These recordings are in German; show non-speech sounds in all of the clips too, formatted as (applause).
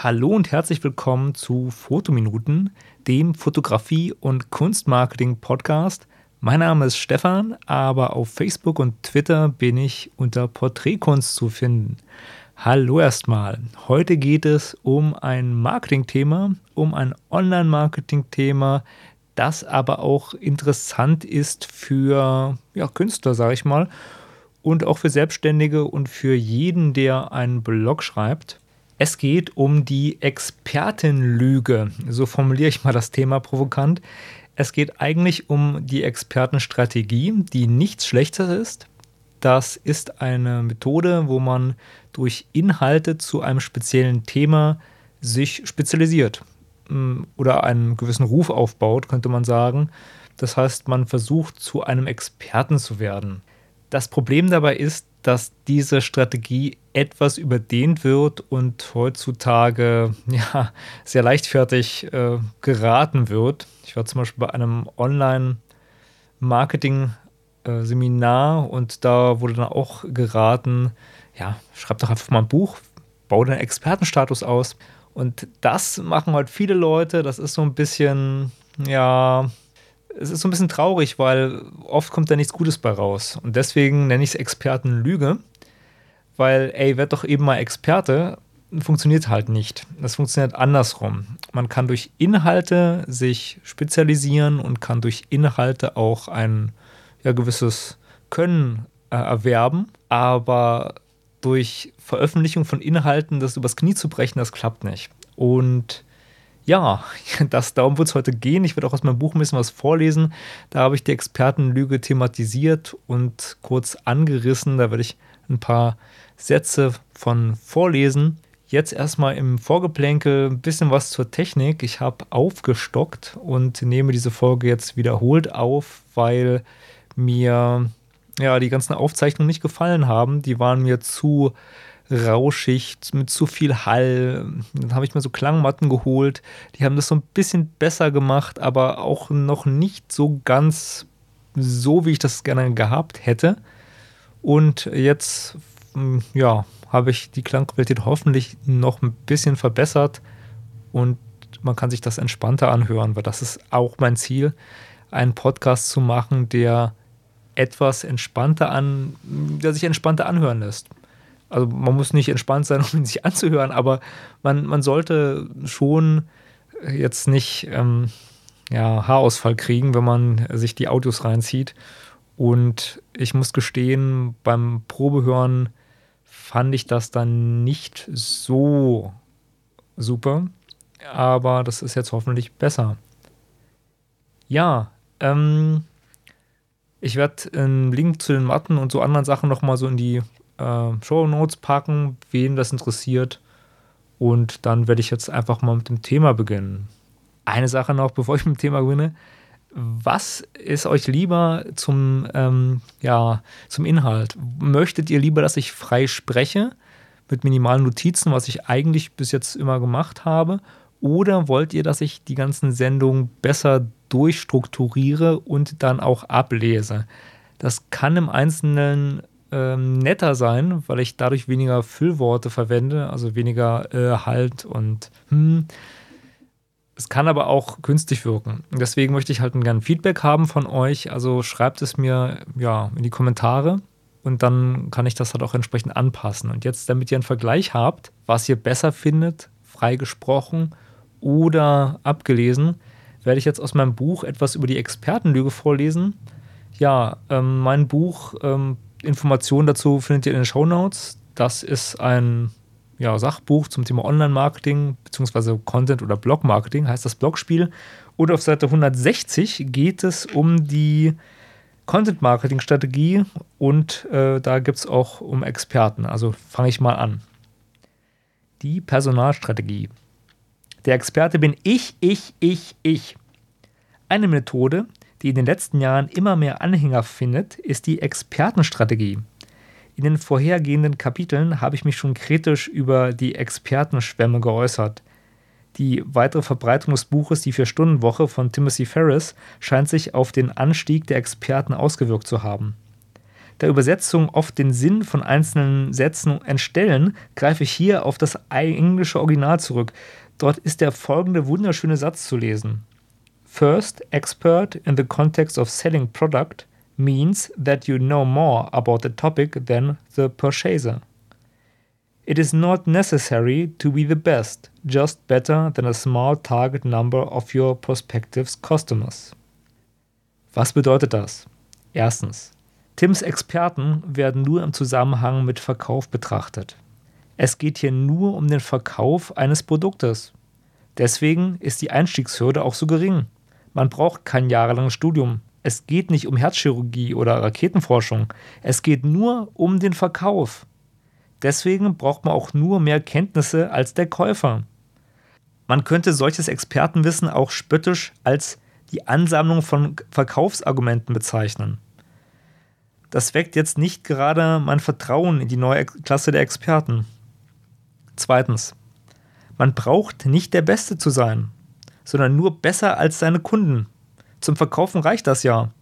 Hallo und herzlich willkommen zu Fotominuten, dem Fotografie- und Kunstmarketing-Podcast. Mein Name ist Stefan, aber auf Facebook und Twitter bin ich unter Porträtkunst zu finden. Hallo erstmal. Heute geht es um ein Marketing-Thema, um ein Online-Marketing-Thema, das aber auch interessant ist für ja, Künstler, sage ich mal, und auch für Selbstständige und für jeden, der einen Blog schreibt. Es geht um die Expertenlüge. So formuliere ich mal das Thema provokant. Es geht eigentlich um die Expertenstrategie, die nichts Schlechtes ist. Das ist eine Methode, wo man durch Inhalte zu einem speziellen Thema sich spezialisiert mm, oder einen gewissen Ruf aufbaut, könnte man sagen. Das heißt, man versucht zu einem Experten zu werden. Das Problem dabei ist, dass diese Strategie etwas überdehnt wird und heutzutage (laughs) ja, sehr leichtfertig äh, geraten wird. Ich war zum Beispiel bei einem Online-Marketing-Seminar äh, und da wurde dann auch geraten, ja, schreib doch einfach mal ein Buch, bau deinen Expertenstatus aus. Und das machen halt viele Leute. Das ist so ein bisschen, ja, es ist so ein bisschen traurig, weil oft kommt da nichts Gutes bei raus. Und deswegen nenne ich es Expertenlüge, weil, ey, werd doch eben mal Experte, funktioniert halt nicht. Das funktioniert andersrum. Man kann durch Inhalte sich spezialisieren und kann durch Inhalte auch ein ja, gewisses Können äh, erwerben, aber durch Veröffentlichung von Inhalten das übers Knie zu brechen, das klappt nicht. Und ja, (laughs) das, darum wird es heute gehen. Ich werde auch aus meinem Buch ein bisschen was vorlesen. Da habe ich die Expertenlüge thematisiert und kurz angerissen. Da werde ich ein paar Sätze von vorlesen. Jetzt erstmal im Vorgeplänkel ein bisschen was zur Technik. Ich habe aufgestockt und nehme diese Folge jetzt wiederholt auf, weil mir ja die ganzen Aufzeichnungen nicht gefallen haben. Die waren mir zu rauschig, mit zu viel Hall. Dann habe ich mir so Klangmatten geholt. Die haben das so ein bisschen besser gemacht, aber auch noch nicht so ganz so, wie ich das gerne gehabt hätte. Und jetzt, hm, ja, habe ich die Klangqualität hoffentlich noch ein bisschen verbessert und man kann sich das entspannter anhören, weil das ist auch mein Ziel, einen Podcast zu machen, der etwas entspannter an, der sich entspannter anhören lässt also man muss nicht entspannt sein, (laughs) um ihn sich anzuhören, aber man, man sollte schon jetzt nicht ähm, ja, Haarausfall kriegen, wenn man sich die Audios reinzieht. Und ich muss gestehen, beim Probehören fand ich das dann nicht so super, aber das ist jetzt hoffentlich besser. Ja, ähm, ich werde einen Link zu den Matten und so anderen Sachen nochmal so in die äh, Show Notes packen, wen das interessiert. Und dann werde ich jetzt einfach mal mit dem Thema beginnen. Eine Sache noch, (laughs) bevor ich mit dem Thema beginne. Was ist euch lieber zum, ähm, ja, zum Inhalt? Möchtet ihr lieber, dass ich frei spreche mit minimalen Notizen, was ich eigentlich bis jetzt immer gemacht habe? Oder wollt ihr, dass ich die ganzen Sendungen besser durchstrukturiere und dann auch ablese? Das kann im Einzelnen ähm, netter sein, weil ich dadurch weniger Füllworte verwende, also weniger äh, Halt und hm. Es kann aber auch künstlich wirken. Deswegen möchte ich halt ein gerne Feedback haben von euch. Also schreibt es mir ja in die Kommentare und dann kann ich das halt auch entsprechend anpassen. Und jetzt, damit ihr einen Vergleich habt, was ihr besser findet, freigesprochen oder abgelesen, werde ich jetzt aus meinem Buch etwas über die Expertenlüge vorlesen. Ja, ähm, mein Buch ähm, Informationen dazu findet ihr in den Show Notes. Das ist ein ja, Sachbuch zum Thema Online-Marketing bzw. Content- oder Blog-Marketing, heißt das Blogspiel. Und auf Seite 160 geht es um die Content-Marketing-Strategie und äh, da gibt es auch um Experten. Also fange ich mal an. Die Personalstrategie. Der Experte bin ich, ich, ich, ich. Eine Methode, die in den letzten Jahren immer mehr Anhänger findet, ist die Expertenstrategie. In den vorhergehenden Kapiteln habe ich mich schon kritisch über die Expertenschwämme geäußert. Die weitere Verbreitung des Buches Die Vier-Stunden-Woche von Timothy Ferris scheint sich auf den Anstieg der Experten ausgewirkt zu haben. Da Übersetzungen oft den Sinn von einzelnen Sätzen entstellen, greife ich hier auf das englische Original zurück. Dort ist der folgende wunderschöne Satz zu lesen. First, expert in the context of selling product means that you know more about the topic than the purchaser. It is not necessary to be the best, just better than a small target number of your prospective customers. Was bedeutet das? Erstens. Tims Experten werden nur im Zusammenhang mit Verkauf betrachtet. Es geht hier nur um den Verkauf eines Produktes. Deswegen ist die Einstiegshürde auch so gering. Man braucht kein jahrelanges Studium. Es geht nicht um Herzchirurgie oder Raketenforschung. Es geht nur um den Verkauf. Deswegen braucht man auch nur mehr Kenntnisse als der Käufer. Man könnte solches Expertenwissen auch spöttisch als die Ansammlung von Verkaufsargumenten bezeichnen. Das weckt jetzt nicht gerade mein Vertrauen in die neue Klasse der Experten. Zweitens. Man braucht nicht der Beste zu sein, sondern nur besser als seine Kunden. Zum Verkaufen reicht das ja.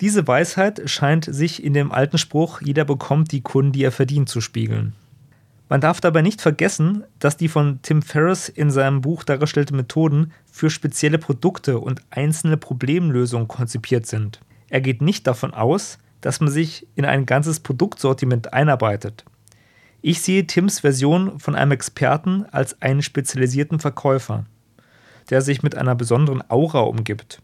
Diese Weisheit scheint sich in dem alten Spruch, jeder bekommt die Kunden, die er verdient, zu spiegeln. Man darf dabei nicht vergessen, dass die von Tim Ferriss in seinem Buch dargestellte Methoden für spezielle Produkte und einzelne Problemlösungen konzipiert sind. Er geht nicht davon aus, dass man sich in ein ganzes Produktsortiment einarbeitet. Ich sehe Tims Version von einem Experten als einen spezialisierten Verkäufer, der sich mit einer besonderen Aura umgibt.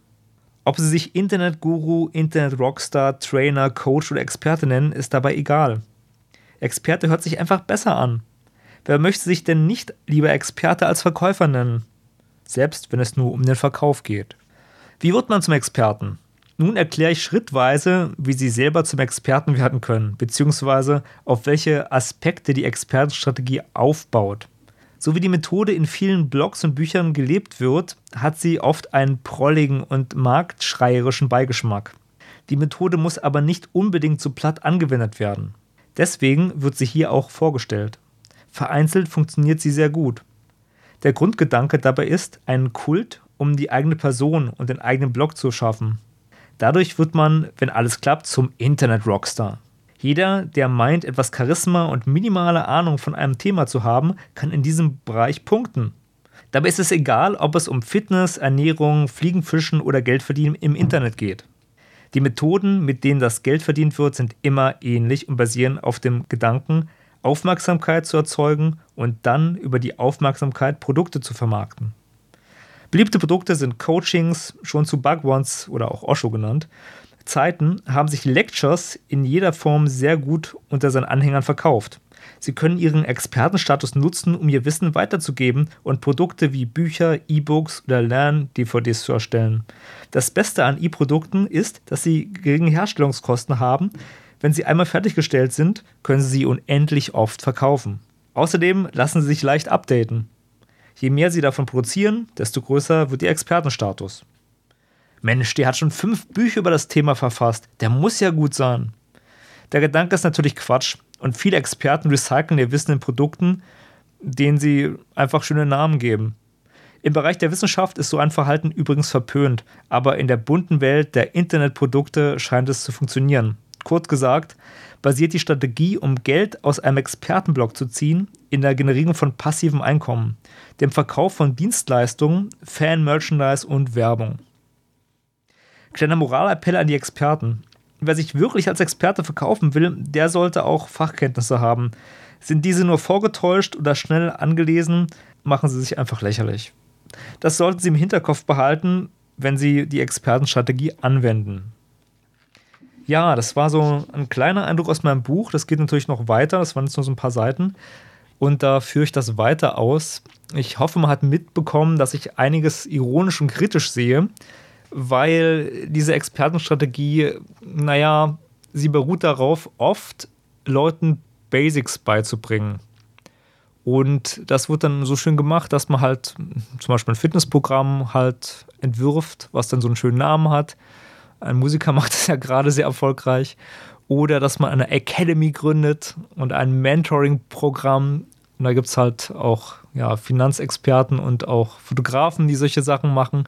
Ob sie sich Internetguru, Internet-Rockstar, Trainer, Coach oder Experte nennen, ist dabei egal. Experte hört sich einfach besser an. Wer möchte sich denn nicht lieber Experte als Verkäufer nennen? Selbst wenn es nur um den Verkauf geht. Wie wird man zum Experten? Nun erkläre ich schrittweise, wie Sie selber zum Experten werden können, beziehungsweise auf welche Aspekte die Expertenstrategie aufbaut. So wie die Methode in vielen Blogs und Büchern gelebt wird, hat sie oft einen prolligen und marktschreierischen Beigeschmack. Die Methode muss aber nicht unbedingt so platt angewendet werden. Deswegen wird sie hier auch vorgestellt. Vereinzelt funktioniert sie sehr gut. Der Grundgedanke dabei ist, einen Kult um die eigene Person und den eigenen Blog zu schaffen. Dadurch wird man, wenn alles klappt, zum Internet-Rockstar. Jeder, der meint, etwas Charisma und minimale Ahnung von einem Thema zu haben, kann in diesem Bereich punkten. Dabei ist es egal, ob es um Fitness, Ernährung, Fliegenfischen oder Geldverdienen im Internet geht. Die Methoden, mit denen das Geld verdient wird, sind immer ähnlich und basieren auf dem Gedanken, Aufmerksamkeit zu erzeugen und dann über die Aufmerksamkeit Produkte zu vermarkten. Beliebte Produkte sind Coachings, schon zu Bugwans oder auch Osho genannt, Zeiten haben sich Lectures in jeder Form sehr gut unter seinen Anhängern verkauft. Sie können ihren Expertenstatus nutzen, um ihr Wissen weiterzugeben und Produkte wie Bücher, E-Books oder Lern-DVDs zu erstellen. Das Beste an E-Produkten ist, dass sie geringe Herstellungskosten haben. Wenn sie einmal fertiggestellt sind, können sie sie unendlich oft verkaufen. Außerdem lassen sie sich leicht updaten. Je mehr sie davon produzieren, desto größer wird ihr Expertenstatus. Mensch, der hat schon fünf Bücher über das Thema verfasst. Der muss ja gut sein. Der Gedanke ist natürlich Quatsch und viele Experten recyceln ihr Wissen in Produkten, denen sie einfach schöne Namen geben. Im Bereich der Wissenschaft ist so ein Verhalten übrigens verpönt, aber in der bunten Welt der Internetprodukte scheint es zu funktionieren. Kurz gesagt, basiert die Strategie, um Geld aus einem Expertenblock zu ziehen, in der Generierung von passivem Einkommen, dem Verkauf von Dienstleistungen, Fan-Merchandise und Werbung. Kleiner Moralappell an die Experten. Wer sich wirklich als Experte verkaufen will, der sollte auch Fachkenntnisse haben. Sind diese nur vorgetäuscht oder schnell angelesen, machen sie sich einfach lächerlich. Das sollten Sie im Hinterkopf behalten, wenn Sie die Expertenstrategie anwenden. Ja, das war so ein kleiner Eindruck aus meinem Buch. Das geht natürlich noch weiter. Das waren jetzt nur so ein paar Seiten. Und da führe ich das weiter aus. Ich hoffe, man hat mitbekommen, dass ich einiges ironisch und kritisch sehe weil diese Expertenstrategie, naja, sie beruht darauf, oft Leuten Basics beizubringen. Und das wird dann so schön gemacht, dass man halt zum Beispiel ein Fitnessprogramm halt entwirft, was dann so einen schönen Namen hat. Ein Musiker (laughs) macht das ja gerade sehr erfolgreich. Oder dass man eine Academy gründet und ein Mentoring-Programm. Und da gibt es halt auch ja, Finanzexperten und auch Fotografen, die solche Sachen machen.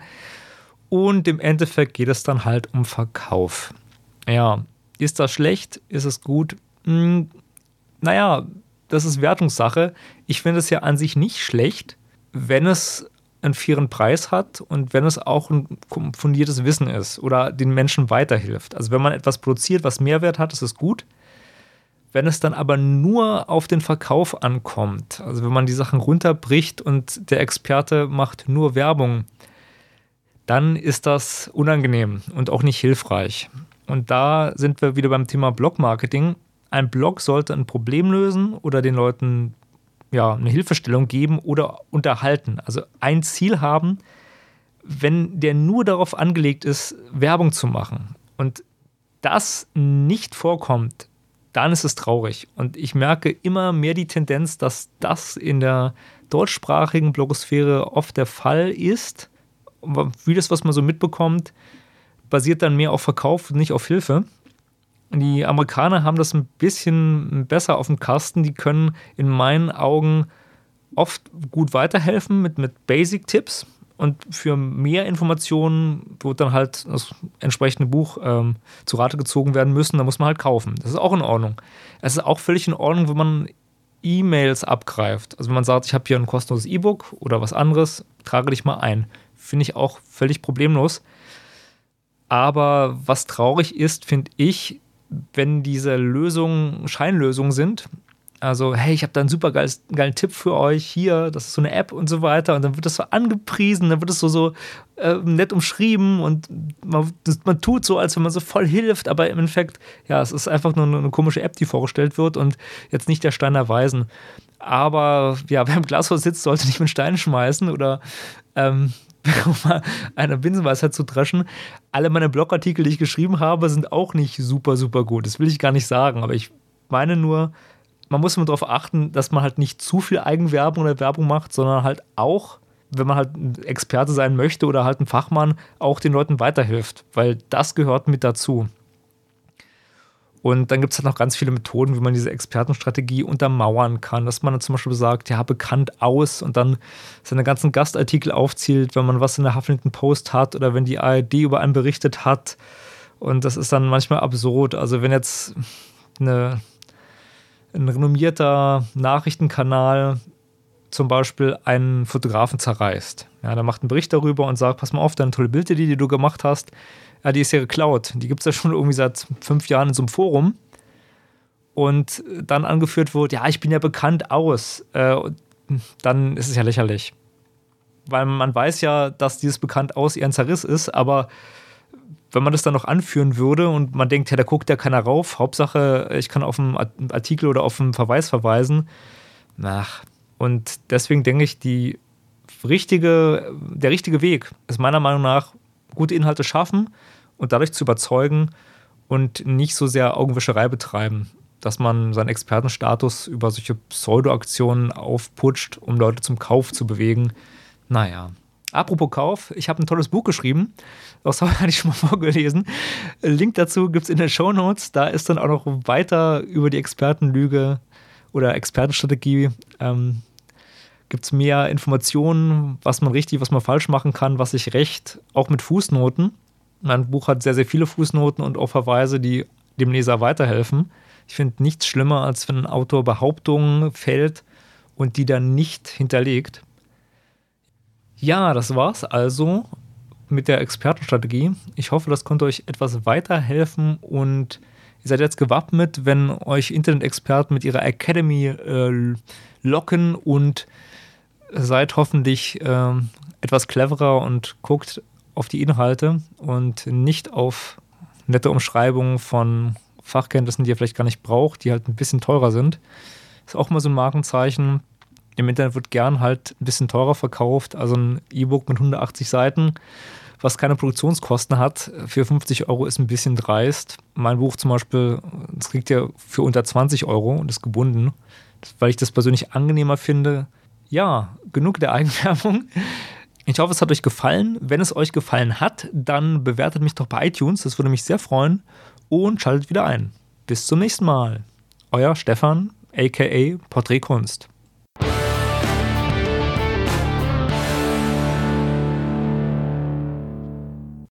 Und im Endeffekt geht es dann halt um Verkauf. Ja, Ist das schlecht? Ist es gut? Hm, naja, das ist Wertungssache. Ich finde es ja an sich nicht schlecht, wenn es einen fairen Preis hat und wenn es auch ein fundiertes Wissen ist oder den Menschen weiterhilft. Also wenn man etwas produziert, was Mehrwert hat, ist es gut. Wenn es dann aber nur auf den Verkauf ankommt, also wenn man die Sachen runterbricht und der Experte macht nur Werbung, dann ist das unangenehm und auch nicht hilfreich. Und da sind wir wieder beim Thema Blog-Marketing. Ein Blog sollte ein Problem lösen oder den Leuten ja, eine Hilfestellung geben oder unterhalten. Also ein Ziel haben, wenn der nur darauf angelegt ist, Werbung zu machen und das nicht vorkommt, dann ist es traurig. Und ich merke immer mehr die Tendenz, dass das in der deutschsprachigen Blogosphäre oft der Fall ist. Wie das, was man so mitbekommt, basiert dann mehr auf Verkauf, nicht auf Hilfe. Die Amerikaner haben das ein bisschen besser auf dem Kasten. Die können in meinen Augen oft gut weiterhelfen mit, mit Basic-Tipps. Und für mehr Informationen wird dann halt das entsprechende Buch ähm, zu Rate gezogen werden müssen. Da muss man halt kaufen. Das ist auch in Ordnung. Es ist auch völlig in Ordnung, wenn man E-Mails abgreift. Also wenn man sagt, ich habe hier ein kostenloses E-Book oder was anderes, trage dich mal ein. Finde ich auch völlig problemlos. Aber was traurig ist, finde ich, wenn diese Lösungen Scheinlösungen sind. Also, hey, ich habe da einen super geiles, geilen Tipp für euch hier, das ist so eine App und so weiter. Und dann wird das so angepriesen, dann wird es so, so äh, nett umschrieben und man, das, man, tut so, als wenn man so voll hilft, aber im Endeffekt, ja, es ist einfach nur eine, eine komische App, die vorgestellt wird und jetzt nicht der Stein der Weisen. Aber ja, (laughs) wer im Glashaus sitzt, sollte nicht mit Steinen schmeißen oder ähm, (laughs) um mal eine Binsenweisheit zu dreschen, alle meine Blogartikel, die ich geschrieben habe, sind auch nicht super, super gut. Das will ich gar nicht sagen, aber ich meine nur, man muss immer darauf achten, dass man halt nicht zu viel Eigenwerbung oder Werbung macht, sondern halt auch, wenn man halt ein Experte sein möchte oder halt ein Fachmann, auch den Leuten weiterhilft, weil das gehört mit dazu. Und dann gibt es halt noch ganz viele Methoden, wie man diese Expertenstrategie untermauern kann. Dass man dann zum Beispiel sagt, ja, bekannt aus und dann seine ganzen Gastartikel aufzählt, wenn man was in der Huffington Post hat oder wenn die ARD über einen berichtet hat. Und das ist dann manchmal absurd. Also wenn jetzt eine, ein renommierter Nachrichtenkanal zum Beispiel einen Fotografen zerreißt. Ja, der macht einen Bericht darüber und sagt, pass mal auf, deine tolle Bilder, die du gemacht hast, ja, die ist ja geklaut. Die gibt es ja schon irgendwie seit fünf Jahren in so einem Forum. Und dann angeführt wird, ja, ich bin ja bekannt aus. Äh, dann ist es ja lächerlich. Weil man weiß ja, dass dieses bekannt aus eher ein Zerriss ist, aber wenn man das dann noch anführen würde und man denkt, ja, da guckt ja keiner rauf, Hauptsache, ich kann auf einen Artikel oder auf einen Verweis verweisen. Ach, und deswegen denke ich, die richtige, der richtige Weg ist meiner Meinung nach, gute Inhalte schaffen, und dadurch zu überzeugen und nicht so sehr Augenwischerei betreiben, dass man seinen Expertenstatus über solche Pseudo-Aktionen aufputscht, um Leute zum Kauf zu bewegen. Naja. Apropos Kauf, ich habe ein tolles Buch geschrieben. Das (laughs) hatte ich schon mal vorgelesen. Link dazu gibt es in den Show Notes. Da ist dann auch noch weiter über die Expertenlüge oder Expertenstrategie. Ähm, gibt es mehr Informationen, was man richtig, was man falsch machen kann, was sich recht, auch mit Fußnoten. Mein Buch hat sehr, sehr viele Fußnoten und auch Verweise, die dem Leser weiterhelfen. Ich finde nichts schlimmer, als wenn ein Autor Behauptungen fällt und die dann nicht hinterlegt. Ja, das war's also mit der Expertenstrategie. Ich hoffe, das konnte euch etwas weiterhelfen und ihr seid jetzt gewappnet, wenn euch Internet-Experten mit ihrer Academy äh, locken und seid hoffentlich äh, etwas cleverer und guckt auf die Inhalte und nicht auf nette Umschreibungen von Fachkenntnissen, die ihr vielleicht gar nicht braucht, die halt ein bisschen teurer sind. Ist auch mal so ein Markenzeichen. Im Internet wird gern halt ein bisschen teurer verkauft. Also ein E-Book mit 180 Seiten, was keine Produktionskosten hat, für 50 Euro ist ein bisschen dreist. Mein Buch zum Beispiel, das kriegt ihr für unter 20 Euro und ist gebunden, weil ich das persönlich angenehmer finde. Ja, genug der Eigenwerbung. Ich hoffe, es hat euch gefallen. Wenn es euch gefallen hat, dann bewertet mich doch bei iTunes. Das würde mich sehr freuen. Und schaltet wieder ein. Bis zum nächsten Mal. Euer Stefan, aka Porträtkunst.